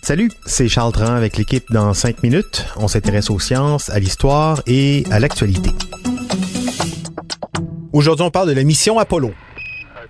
Salut, c'est Charles Dran avec l'équipe dans 5 minutes. On s'intéresse aux sciences, à l'histoire et à l'actualité. Aujourd'hui, on parle de la mission Apollo.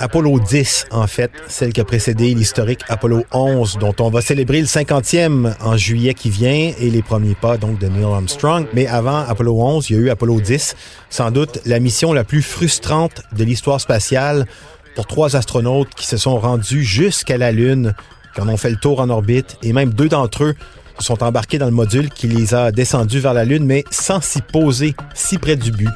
Apollo 10, en fait, celle qui a précédé l'historique Apollo 11, dont on va célébrer le 50e en juillet qui vient et les premiers pas donc de Neil Armstrong. Mais avant Apollo 11, il y a eu Apollo 10, sans doute la mission la plus frustrante de l'histoire spatiale trois astronautes qui se sont rendus jusqu'à la Lune, qui en ont fait le tour en orbite, et même deux d'entre eux sont embarqués dans le module qui les a descendus vers la Lune, mais sans s'y poser si près du but.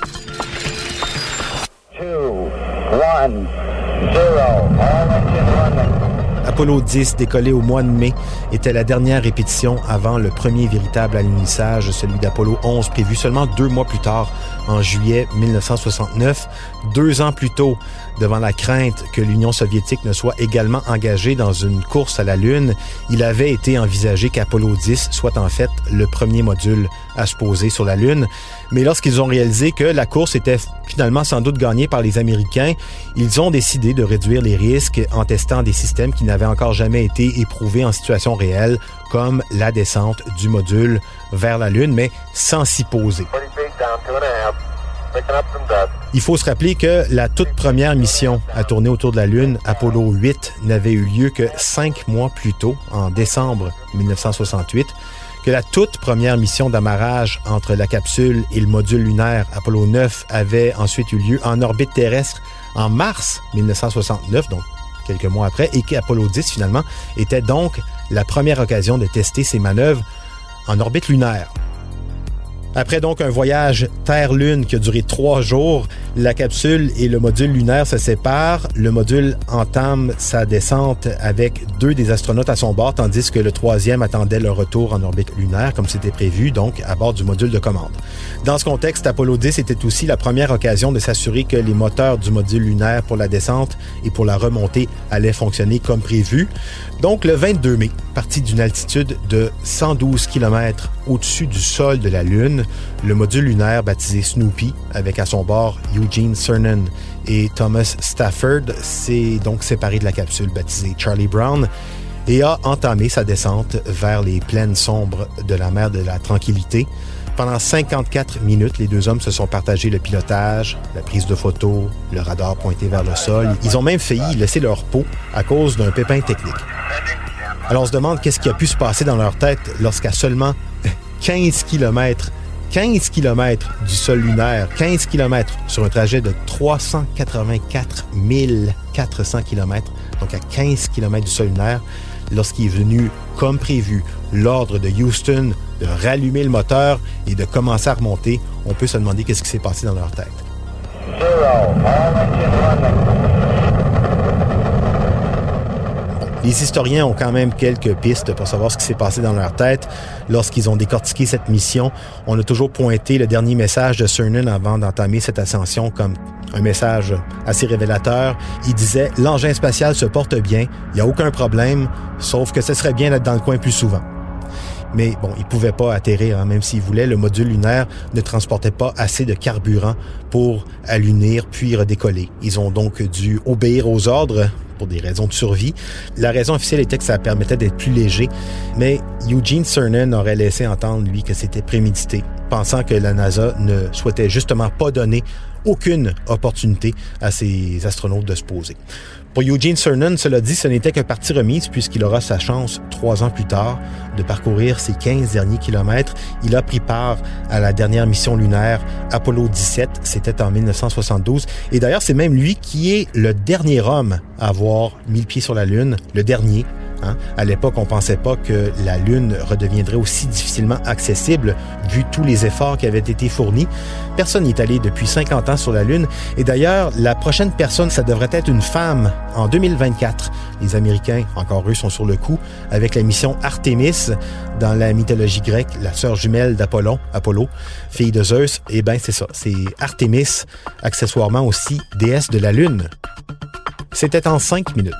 Apollo 10, décollé au mois de mai, était la dernière répétition avant le premier véritable alunissage, celui d'Apollo 11, prévu seulement deux mois plus tard, en juillet 1969. Deux ans plus tôt, devant la crainte que l'Union soviétique ne soit également engagée dans une course à la Lune, il avait été envisagé qu'Apollo 10 soit en fait le premier module à se poser sur la Lune. Mais lorsqu'ils ont réalisé que la course était finalement sans doute gagnée par les Américains, ils ont décidé de réduire les risques en testant des systèmes qui n'avaient encore jamais été éprouvés en situation réelle, comme la descente du module vers la Lune, mais sans s'y poser. Il faut se rappeler que la toute première mission à tourner autour de la Lune, Apollo 8, n'avait eu lieu que cinq mois plus tôt, en décembre 1968, que la toute première mission d'amarrage entre la capsule et le module lunaire Apollo 9 avait ensuite eu lieu en orbite terrestre en mars 1969, donc quelques mois après, et qu'Apollo 10 finalement était donc la première occasion de tester ses manœuvres en orbite lunaire. Après donc un voyage Terre-Lune qui a duré trois jours, la capsule et le module lunaire se séparent. Le module entame sa descente avec deux des astronautes à son bord, tandis que le troisième attendait le retour en orbite lunaire, comme c'était prévu, donc à bord du module de commande. Dans ce contexte, Apollo 10 était aussi la première occasion de s'assurer que les moteurs du module lunaire pour la descente et pour la remontée allaient fonctionner comme prévu. Donc le 22 mai, parti d'une altitude de 112 km au-dessus du sol de la Lune, le module lunaire baptisé Snoopy, avec à son bord Eugene Cernan et Thomas Stafford, s'est donc séparé de la capsule baptisée Charlie Brown et a entamé sa descente vers les plaines sombres de la mer de la Tranquillité. Pendant 54 minutes, les deux hommes se sont partagés le pilotage, la prise de photos, le radar pointé vers le sol. Ils ont même failli laisser leur peau à cause d'un pépin technique. Alors on se demande qu'est-ce qui a pu se passer dans leur tête lorsqu'à seulement 15 km, 15 km du sol lunaire, 15 km sur un trajet de 384 400 km, donc à 15 km du sol lunaire, lorsqu'il est venu, comme prévu, l'ordre de Houston de rallumer le moteur et de commencer à remonter, on peut se demander qu'est-ce qui s'est passé dans leur tête. Les historiens ont quand même quelques pistes pour savoir ce qui s'est passé dans leur tête lorsqu'ils ont décortiqué cette mission. On a toujours pointé le dernier message de Cernan avant d'entamer cette ascension comme un message assez révélateur. Il disait L'engin spatial se porte bien, il n'y a aucun problème, sauf que ce serait bien d'être dans le coin plus souvent. Mais bon, ils pouvaient pas atterrir, hein, même s'ils voulaient. Le module lunaire ne transportait pas assez de carburant pour allunir puis redécoller. Ils ont donc dû obéir aux ordres pour des raisons de survie. La raison officielle était que ça permettait d'être plus léger, mais Eugene Cernan aurait laissé entendre, lui, que c'était prémédité, pensant que la NASA ne souhaitait justement pas donner aucune opportunité à ses astronautes de se poser. Pour Eugene Cernan, cela dit, ce n'était que partie remise puisqu'il aura sa chance trois ans plus tard de parcourir ses 15 derniers kilomètres. Il a pris part à la dernière mission lunaire Apollo 17, c'était en 1972. Et d'ailleurs, c'est même lui qui est le dernier homme à avoir mis le pied sur la Lune, le dernier, Hein. À l'époque, on pensait pas que la Lune redeviendrait aussi difficilement accessible vu tous les efforts qui avaient été fournis. Personne n'y est allé depuis 50 ans sur la Lune. Et d'ailleurs, la prochaine personne, ça devrait être une femme en 2024. Les Américains, encore eux, sont sur le coup avec la mission Artemis dans la mythologie grecque, la sœur jumelle d'Apollon, Apollo, fille de Zeus. Et eh ben, c'est ça. C'est Artemis, accessoirement aussi déesse de la Lune. C'était en cinq minutes.